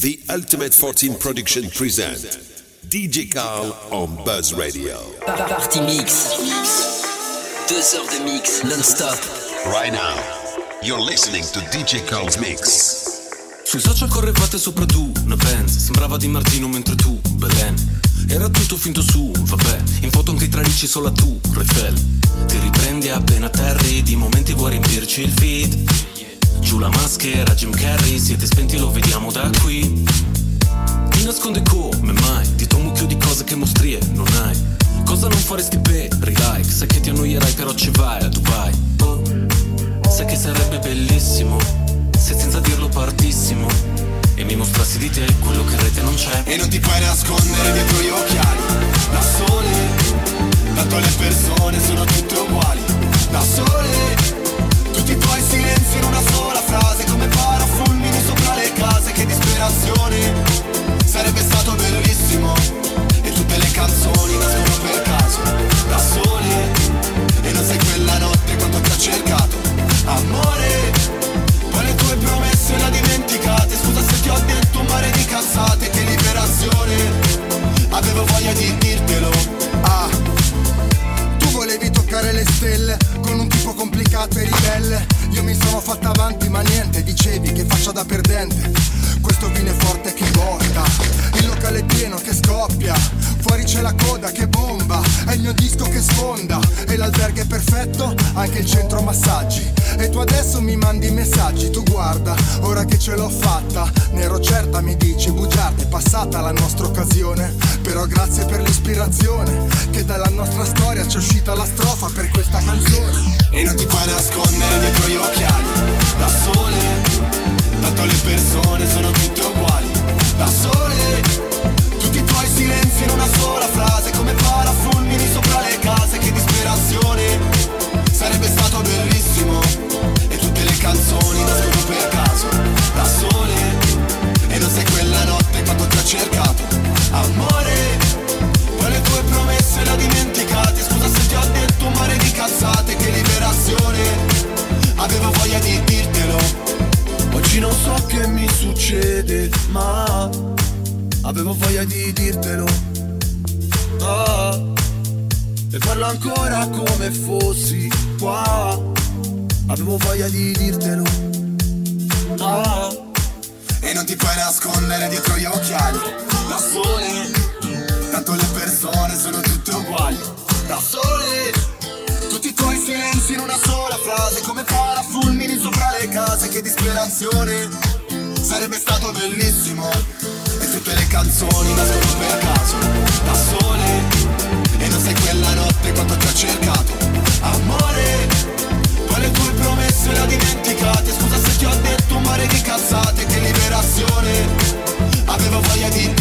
The Ultimate 14 Production present DJ Carl on Buzz Radio. Party Mix. Deux heures de mix non-stop. Right now, you're listening to DJ Carl's Mix. Sui social correvate sopra tu, una Benz Sembrava di Martino mentre tu, Belen Era tutto finto su, vabbè In foto anche i tralicci solo a tu, Refel Ti riprendi appena terri Di momenti vuoi riempirci il feed Giù la maschera, Jim Carrey Siete spenti, lo vediamo da qui. Ti nasconde come mai Ti mucchio di cose che mostrie non hai. Cosa non faresti per like Sai che ti annoierai però ci vai a Dubai. Oh. Sai che sarebbe bellissimo se senza dirlo partissimo. E mi mostrassi di te quello che rete non c'è. E non ti puoi nascondere dietro gli occhiali. Da sole Tanto le persone sono tutte uguali. Da sole Tutti i tuoi silenzi in una sola frase Come parafulmini sopra le case Che disperazione Sarebbe stato bellissimo E tutte le canzoni nascono per caso Da sole. E non sei quella notte quanto ti ho cercato Amore. Tue promesse la dimenticate Scusa se ti ho detto un mare di cazzate Che liberazione. Avevo voglia di dirtelo Ah. Tu volevi toccare le stelle complicato e ribelle. Io mi sono fatta avanti ma niente Dicevi che faccia da perdente. Questo vino è forte che botta Il locale è pieno che scoppia Fuori c'è la coda che bomba È il mio disco che sfonda E l'albergo è perfetto Anche il centro massaggi. E tu adesso mi mandi messaggi Tu guarda, ora che ce l'ho fatta Ne ero certa mi dici bugiarda È passata la nostra occasione. Però grazie per l'ispirazione Che dalla nostra storia c'è uscita la strofa per questa canzone. E non ti puoi nascondere dietro gli occhiali Da sole. Tanto le persone sono tutte uguali so che mi succede ma Avevo voglia di dirtelo. Oh, E parlo ancora come fossi qua. Avevo voglia di dirtelo. Oh, E non ti puoi nascondere dietro gli occhiali. Da sole Tanto le persone sono tutte uguali. Da sole tutti i tuoi silenzi in una sola frase Come parafulmini le case Che disperazione Sarebbe stato bellissimo. Tutte le canzoni nascono per caso Da sole. E non sei quella notte quando ti ho cercato. Amore Poi tue promesse le ho dimenticate. Scusa se ti ho detto un mare di cazzate Che liberazione. Avevo voglia di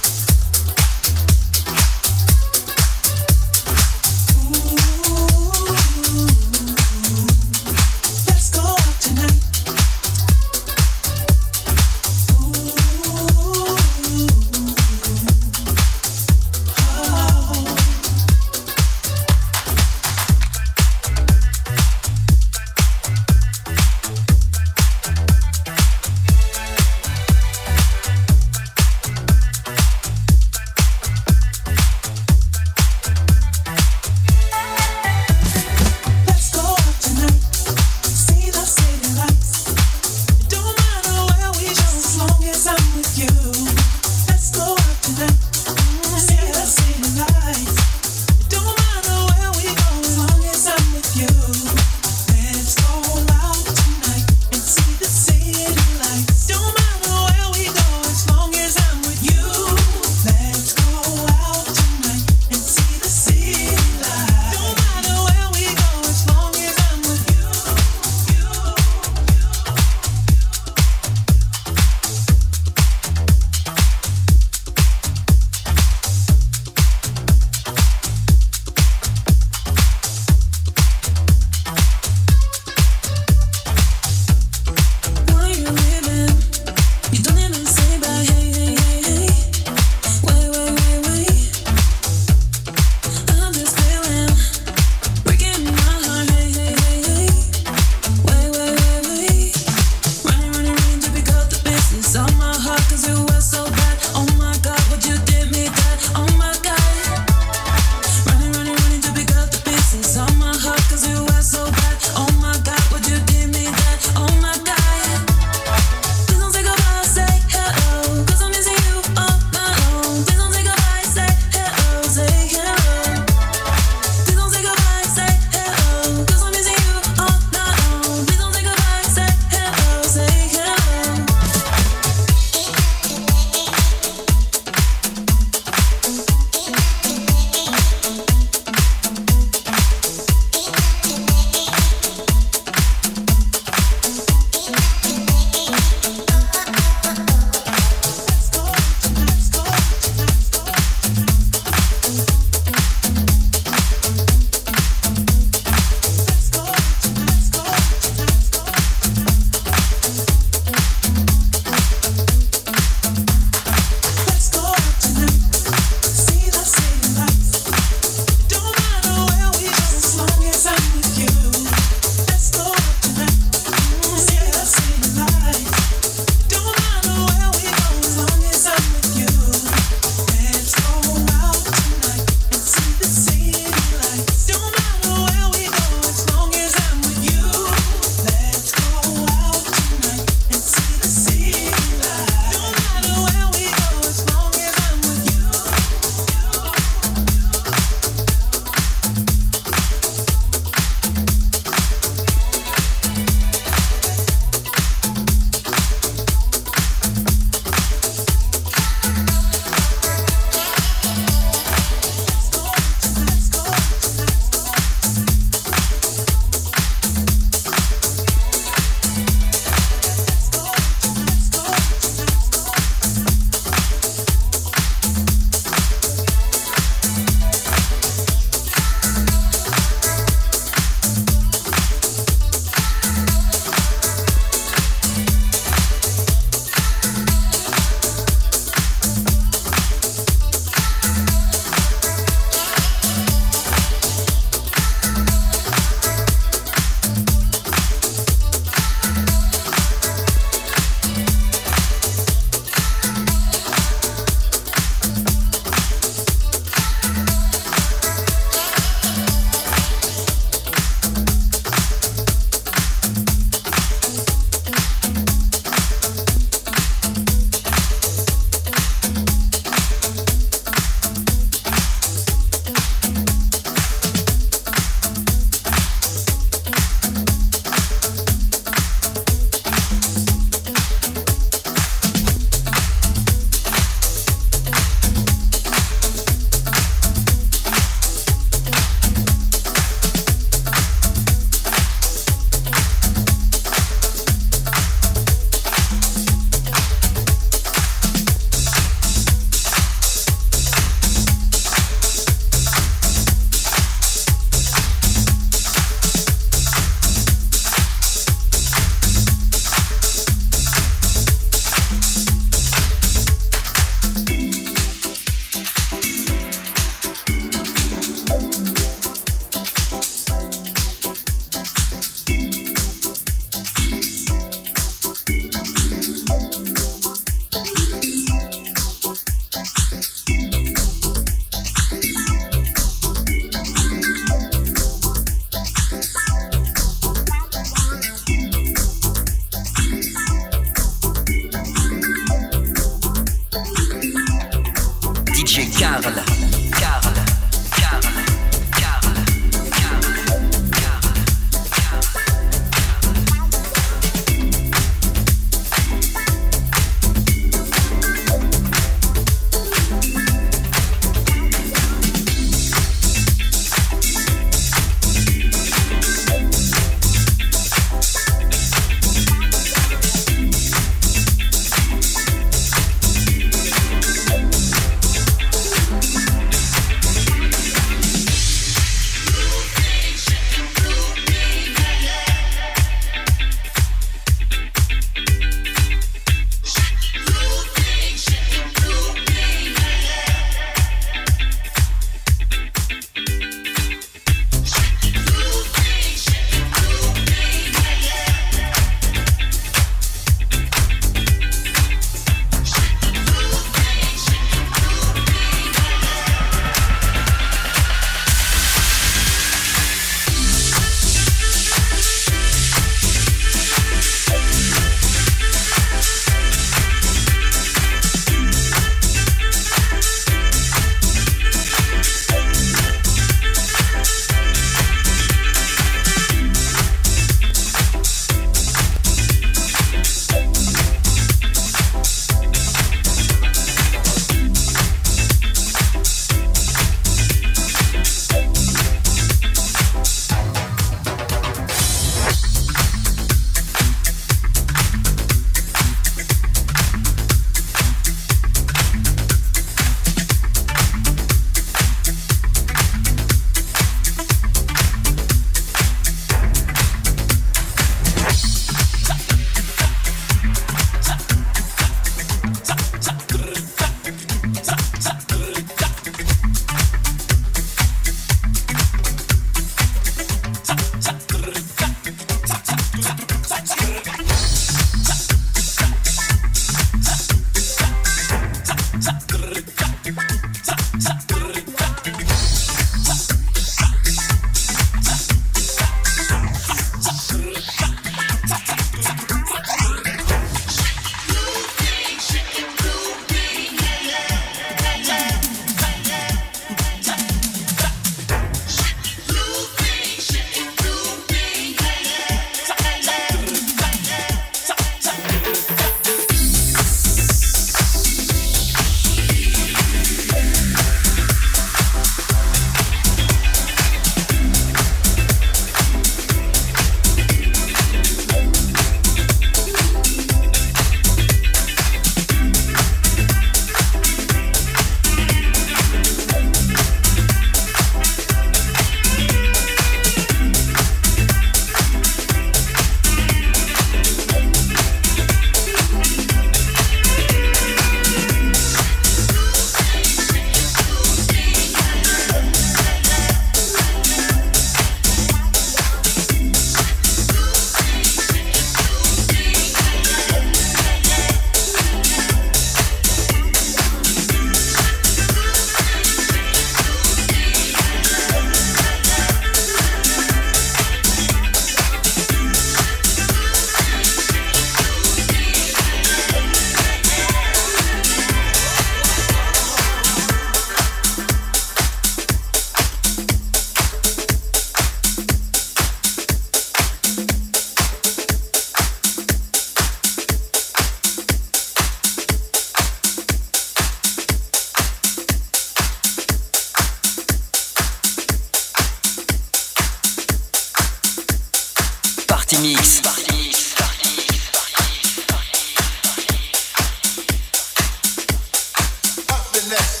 that.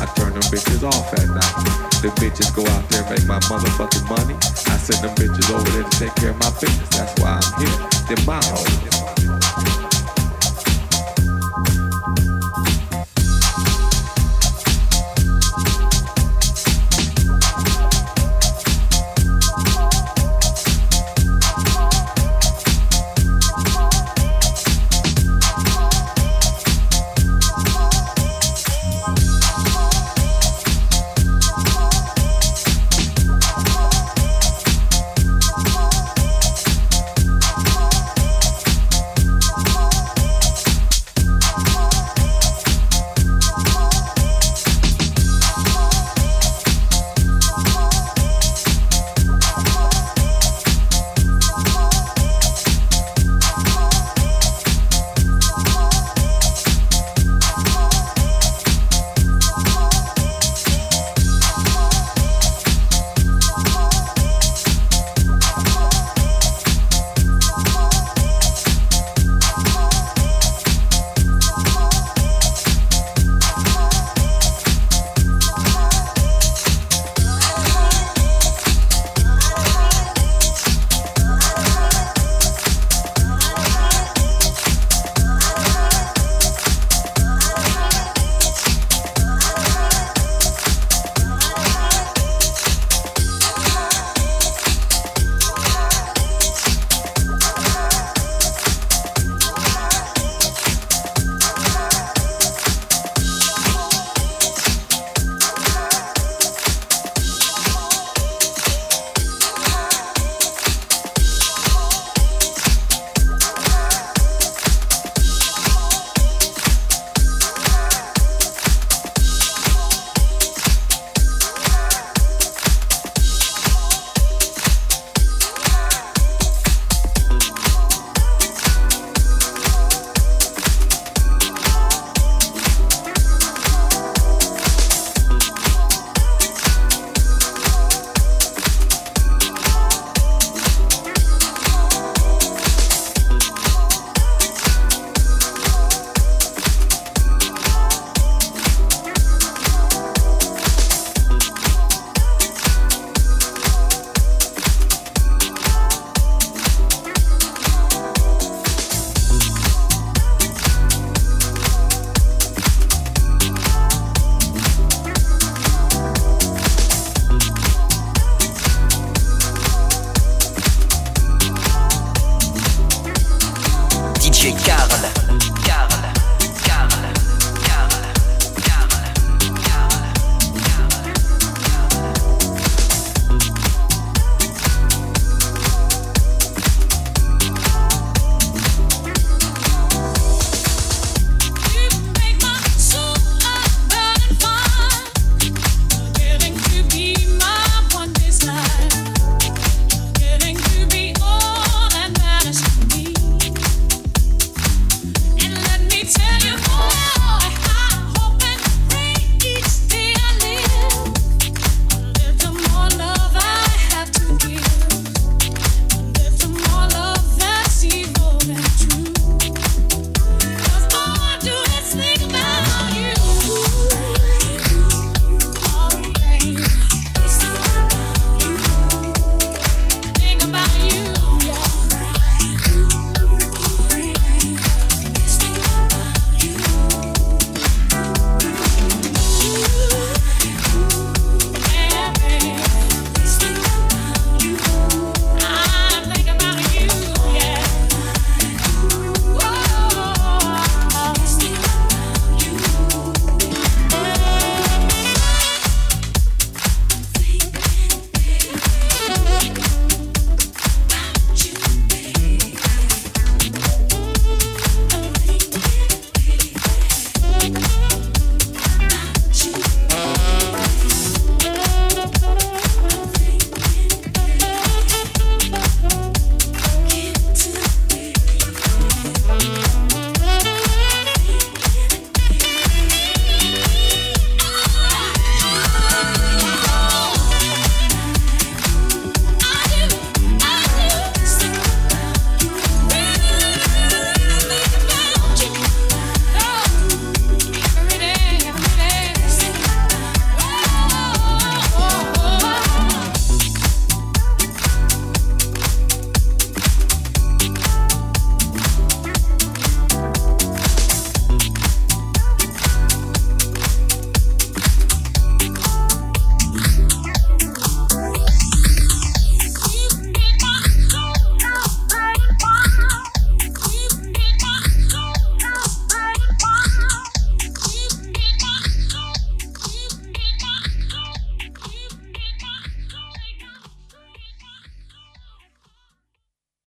I turn them bitches off at night. The bitches go out there and make my motherfucking money. I send them bitches over there to take care of my business. That's why I'm here. They're my home.